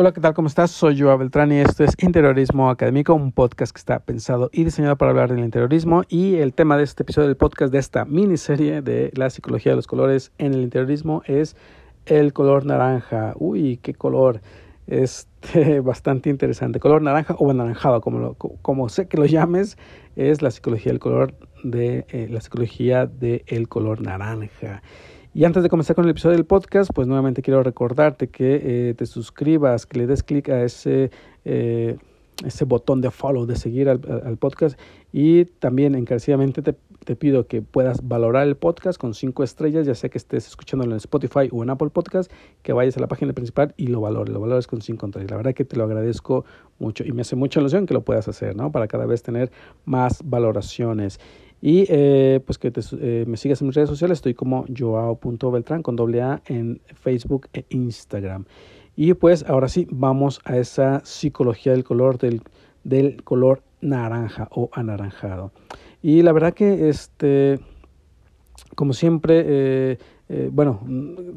Hola, ¿qué tal? ¿Cómo estás? Soy Joa Beltrán y esto es Interiorismo Académico, un podcast que está pensado y diseñado para hablar del interiorismo. Y el tema de este episodio del podcast, de esta miniserie de la psicología de los colores en el interiorismo, es el color naranja. Uy, qué color. Este, bastante interesante. Color naranja o anaranjado, como, como sé que lo llames, es la psicología del color de eh, la psicología del color naranja. Y antes de comenzar con el episodio del podcast, pues nuevamente quiero recordarte que eh, te suscribas, que le des clic a ese, eh, ese botón de follow, de seguir al, podcast. Y también encarecidamente te, te, pido que puedas valorar el podcast con cinco estrellas, ya sea que estés escuchándolo en Spotify o en Apple Podcast, que vayas a la página principal y lo valores, lo valores con cinco estrellas. La verdad que te lo agradezco mucho y me hace mucha ilusión que lo puedas hacer, ¿no? Para cada vez tener más valoraciones. Y eh, pues que te, eh, me sigas en mis redes sociales, estoy como joao.beltrán con doble A en Facebook e Instagram. Y pues ahora sí, vamos a esa psicología del color, del, del color naranja o anaranjado. Y la verdad que este, como siempre, eh, bueno,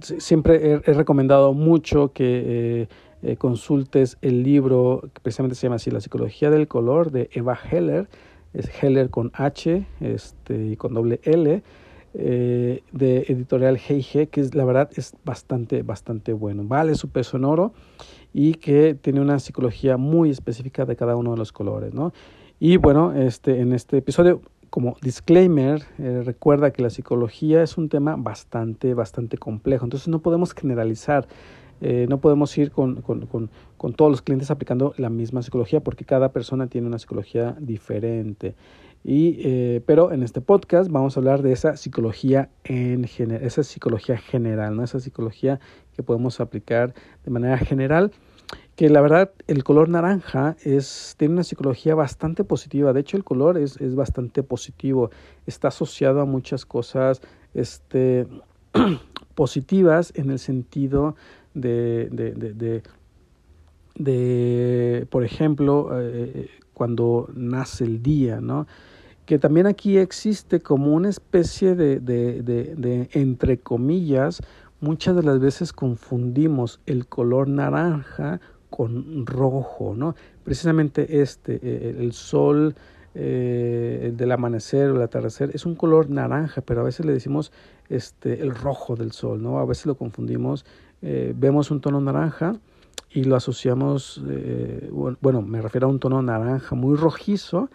siempre he, he, recomendado mucho que consultes el libro que precisamente se llama así, La psicología del color de Eva Heller es Heller con H este, y con doble L, eh, de editorial G&G, que es, la verdad es bastante, bastante bueno. Vale su peso en oro y que tiene una psicología muy específica de cada uno de los colores, ¿no? Y bueno, este, en este episodio, como disclaimer, eh, recuerda que la psicología es un tema bastante, bastante complejo, entonces no podemos generalizar. Eh, no podemos ir con, con, con, con, todos los clientes aplicando la misma psicología porque cada persona tiene una psicología diferente. Y, eh, pero en este podcast vamos a hablar de esa psicología en general, esa psicología general, ¿no? esa psicología que podemos aplicar de manera general que la verdad el color naranja es, tiene una psicología bastante positiva. De hecho, el color es, es bastante positivo. Está asociado a muchas cosas este, positivas en el sentido de, de, de, de, por ejemplo, eh, cuando nace el día, ¿no? Que también aquí existe como una especie de, de, de, entre comillas, muchas de las veces confundimos el color naranja con rojo, ¿no? Precisamente este, eh, el sol, eh, el del amanecer o el atardecer, es un color naranja, pero a veces le decimos este, el rojo del sol, ¿no? A veces lo confundimos eh, vemos un tono naranja y lo asociamos, eh, bueno, me refiero a un tono naranja muy rojizo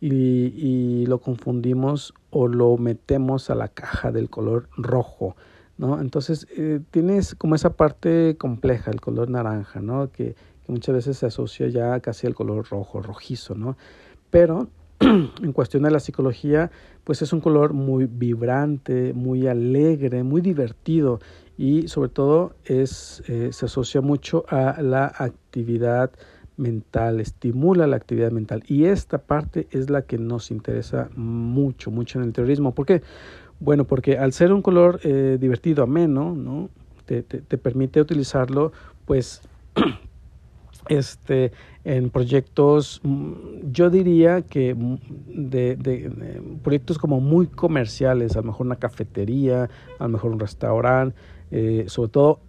y, lo confundimos o lo metemos a la caja del color rojo, ¿no? Entonces tienes como esa parte compleja, el color naranja, ¿no? Que, que muchas veces se asocia ya casi al color rojo, rojizo, ¿no? Pero en cuestión de la psicología, pues es un color muy vibrante, muy alegre, muy divertido y sobre todo es, eh, se asocia mucho a la actividad mental, estimula la actividad mental y esta parte es la que nos interesa mucho, mucho en el terrorismo. ¿Por qué? Bueno, porque al ser un color eh, divertido, ameno, ¿no? Te, te, te, permite utilizarlo pues este en proyectos mm, yo diría que mm, de, de, de, proyectos como muy comerciales a lo mejor una cafetería a lo mejor un restaurante eh, sobre todo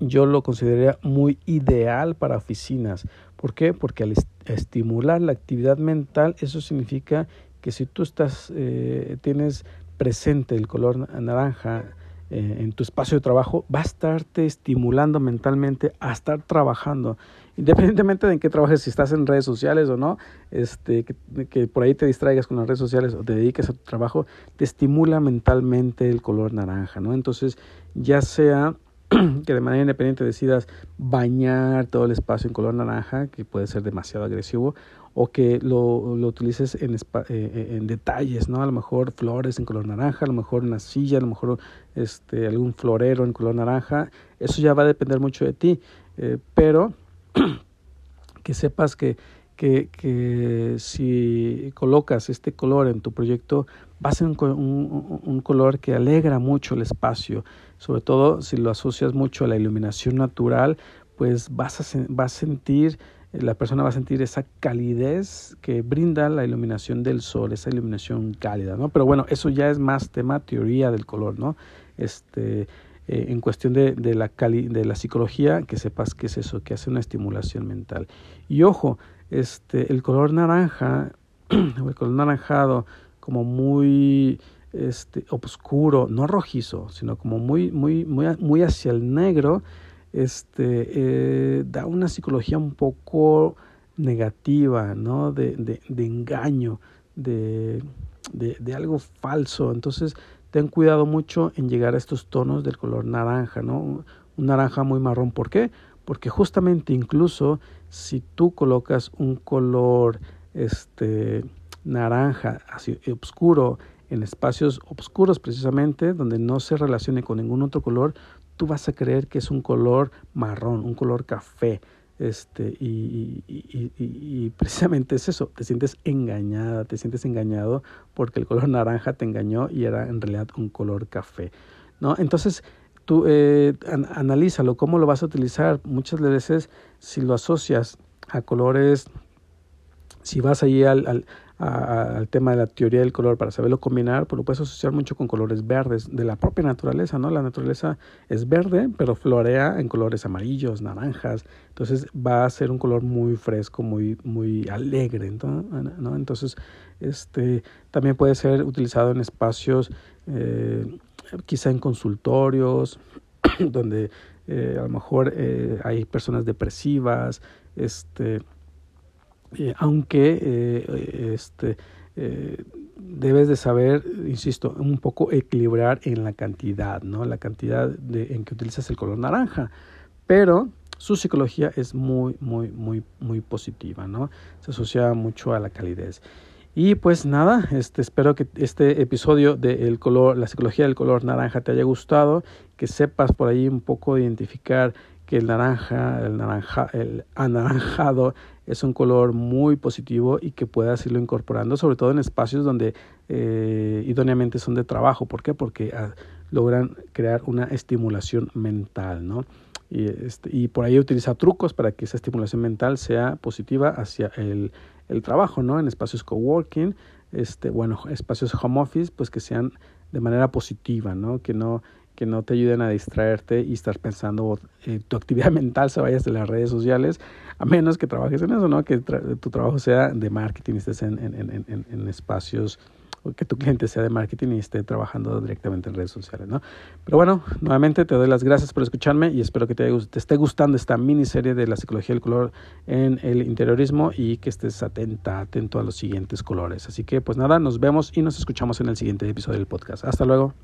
yo lo consideraría muy ideal para oficinas. ¿Por qué? Porque al estimular la actividad mental, eso significa que si tú estás, eh, tienes presente el color naranja eh, en tu espacio de trabajo, va a estarte estimulando mentalmente a estar trabajando. Independientemente de en qué trabajes, si estás en redes sociales o no, este, que, que, por ahí te distraigas con las redes sociales o te dediques a tu trabajo, te estimula mentalmente el color naranja, ¿no? Entonces, ya sea que de manera independiente decidas bañar todo el espacio en color naranja, que puede ser demasiado agresivo, o que lo, lo utilices en, eh, eh, en, detalles, ¿no? A lo mejor flores en color naranja, a lo mejor una silla, a lo mejor este, algún florero en color naranja, eso ya va a depender mucho de ti, eh, pero que sepas que, que, que, si colocas este color en tu proyecto, va a ser un, un, color que alegra mucho el espacio, sobre todo si lo asocias mucho a la iluminación natural, pues vas a, a sentir, la persona va a sentir esa calidez que brinda la iluminación del sol, esa iluminación cálida, ¿no? Pero bueno, eso ya es más tema teoría del color, ¿no? Este, eh, en cuestión de, de, la de la psicología, que sepas qué es eso, que hace una estimulación mental. Y ojo, este, el color naranja, el color naranjado, como muy este, oscuro, no rojizo, sino como muy, muy, muy, muy hacia el negro, este, eh, da una psicología un poco negativa, ¿no? De, de, engaño, de, de, de, algo falso. Entonces, ten cuidado mucho en llegar a estos tonos del color naranja, ¿no? Un naranja muy marrón. ¿Por qué? Porque justamente incluso si tú colocas un color este, naranja, oscuro, en espacios oscuros precisamente, donde no se relacione con ningún otro color, tú vas a creer que es un color marrón, un color café. Este, y, y, y, precisamente es eso, te sientes engañada, te sientes engañado porque el color naranja te engañó y era en realidad un color café. ¿no? Entonces, tú eh, analízalo, cómo lo vas a utilizar. Muchas veces, si lo asocias a colores, si vas allí al, al, al tema de la teoría del color para saberlo combinar, pues lo puedes asociar mucho con colores verdes de la propia naturaleza, ¿no? La naturaleza es verde, pero florea en colores amarillos, naranjas, entonces va a ser un color muy fresco, muy, muy alegre, ¿no? Entonces, este, también puede ser utilizado en espacios, eh, quizá en consultorios, donde eh, a lo mejor eh, hay personas depresivas, este, eh, aunque eh, este, eh, debes de saber, insisto, un poco equilibrar en la cantidad, ¿no? La cantidad de, en que utilizas el color naranja. Pero su psicología es muy, muy, muy, muy positiva, ¿no? Se asocia mucho a la calidez. Y pues nada, este, espero que este episodio de color, la psicología del color naranja te haya gustado, que sepas por ahí un poco identificar que el naranja, el naranja, el anaranjado es un color muy positivo y que puedas irlo incorporando, sobre todo en espacios donde eh, idóneamente son de trabajo. ¿Por qué? Porque ah, logran crear una estimulación mental, ¿no? Y, este, y por ahí utiliza trucos para que esa estimulación mental sea positiva hacia el, el trabajo, ¿no? En espacios coworking, este, bueno, espacios home office, pues que sean de manera positiva, ¿no? Que no que no te ayuden a distraerte y estar pensando eh, tu actividad mental se vaya de las redes sociales, a menos que trabajes en eso, ¿no? Que tu trabajo sea de marketing, estés en, en, en, en espacios que tu cliente sea de marketing y esté trabajando directamente en redes sociales, ¿no? Pero bueno, nuevamente te doy las gracias por escucharme y espero que te, te esté gustando esta miniserie de la psicología del color en el interiorismo y que estés atenta, atento a los siguientes colores. Así que pues nada, nos vemos y nos escuchamos en el siguiente episodio del podcast. Hasta luego.